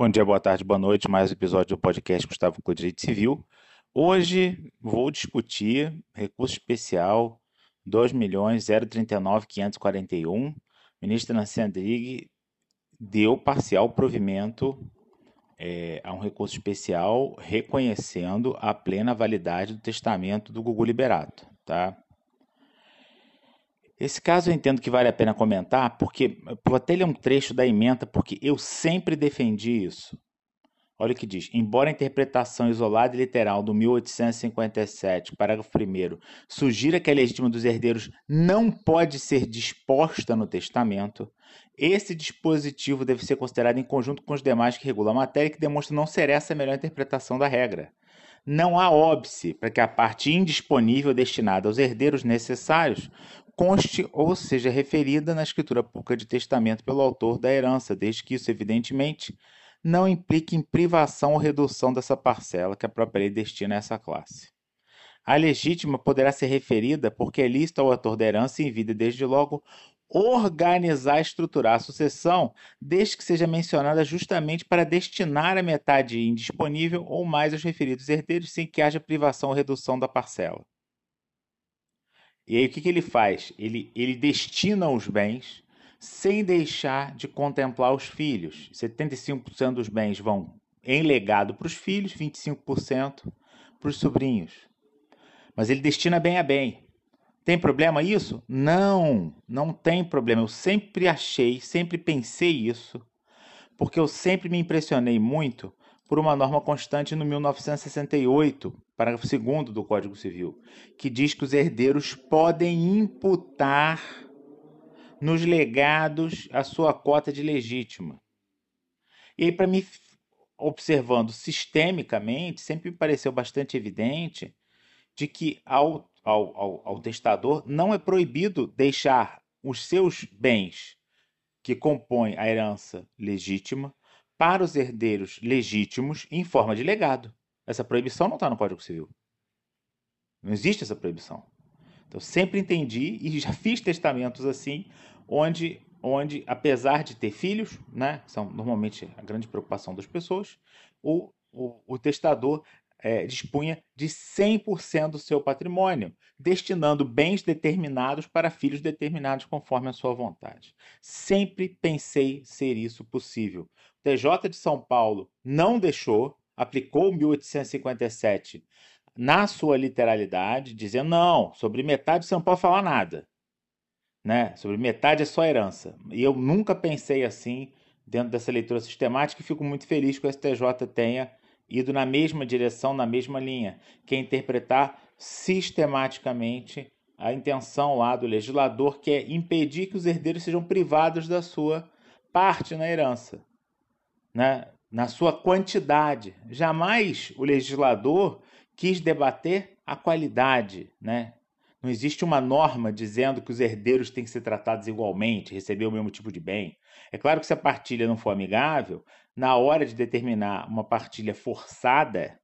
Bom dia, boa tarde, boa noite. Mais um episódio do podcast Gustavo com Direito Civil. Hoje vou discutir recurso especial 2.039.541. Ministra Nancy Andrighi deu parcial provimento é, a um recurso especial reconhecendo a plena validade do testamento do Gugu Liberato, tá? Esse caso eu entendo que vale a pena comentar, porque vou até ler um trecho da emenda, porque eu sempre defendi isso. Olha o que diz: embora a interpretação isolada e literal do 1857, parágrafo 1, sugira que a legítima dos herdeiros não pode ser disposta no testamento, esse dispositivo deve ser considerado em conjunto com os demais que regulam a matéria, que demonstra não ser essa a melhor interpretação da regra. Não há óbice para que a parte indisponível destinada aos herdeiros necessários conste ou seja referida na escritura pública de testamento pelo autor da herança, desde que isso, evidentemente, não implique em privação ou redução dessa parcela que a própria lei destina a essa classe. A legítima poderá ser referida porque é lícito ao autor da herança em vida, desde logo, organizar e estruturar a sucessão, desde que seja mencionada justamente para destinar a metade indisponível ou mais aos referidos herdeiros, sem que haja privação ou redução da parcela. E aí o que, que ele faz? Ele, ele destina os bens sem deixar de contemplar os filhos. 75% dos bens vão em legado para os filhos, 25% para os sobrinhos. Mas ele destina bem a bem. Tem problema isso? Não, não tem problema. Eu sempre achei, sempre pensei isso, porque eu sempre me impressionei muito por uma norma constante no 1968, parágrafo 2 do Código Civil, que diz que os herdeiros podem imputar nos legados a sua cota de legítima. E aí, para mim, observando sistemicamente, sempre me pareceu bastante evidente de que ao, ao, ao, ao testador não é proibido deixar os seus bens que compõem a herança legítima para os herdeiros legítimos em forma de legado. Essa proibição não está no Código Civil. Não existe essa proibição. Então, sempre entendi e já fiz testamentos assim, onde, onde apesar de ter filhos, né, são normalmente a grande preocupação das pessoas, o, o, o testador é, dispunha de 100% do seu patrimônio, destinando bens determinados para filhos determinados conforme a sua vontade. Sempre pensei ser isso possível. O TJ de São Paulo não deixou, aplicou 1857 na sua literalidade, dizendo: não, sobre metade você não pode falar nada. Né? Sobre metade é só herança. E eu nunca pensei assim dentro dessa leitura sistemática e fico muito feliz que o STJ tenha ido na mesma direção, na mesma linha, que é interpretar sistematicamente a intenção lá do legislador, que é impedir que os herdeiros sejam privados da sua parte na herança, né? Na sua quantidade. Jamais o legislador quis debater a qualidade, né? Não existe uma norma dizendo que os herdeiros têm que ser tratados igualmente, receber o mesmo tipo de bem. É claro que se a partilha não for amigável, na hora de determinar uma partilha forçada,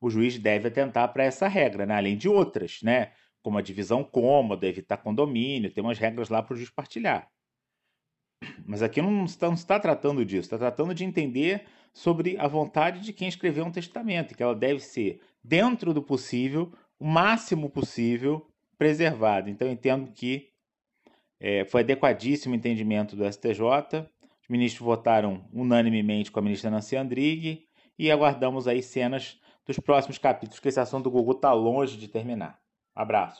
o juiz deve atentar para essa regra, né? além de outras, né? como a divisão cômoda, evitar condomínio, tem umas regras lá para o juiz partilhar. Mas aqui não está, não está tratando disso, está tratando de entender sobre a vontade de quem escreveu um testamento, que ela deve ser, dentro do possível, o máximo possível, preservada. Então, entendo que é, foi adequadíssimo o entendimento do STJ. Os ministros votaram unanimemente com a ministra Nancy Andrighi e aguardamos aí cenas dos próximos capítulos, que esse assunto do Google está longe de terminar. Abraço.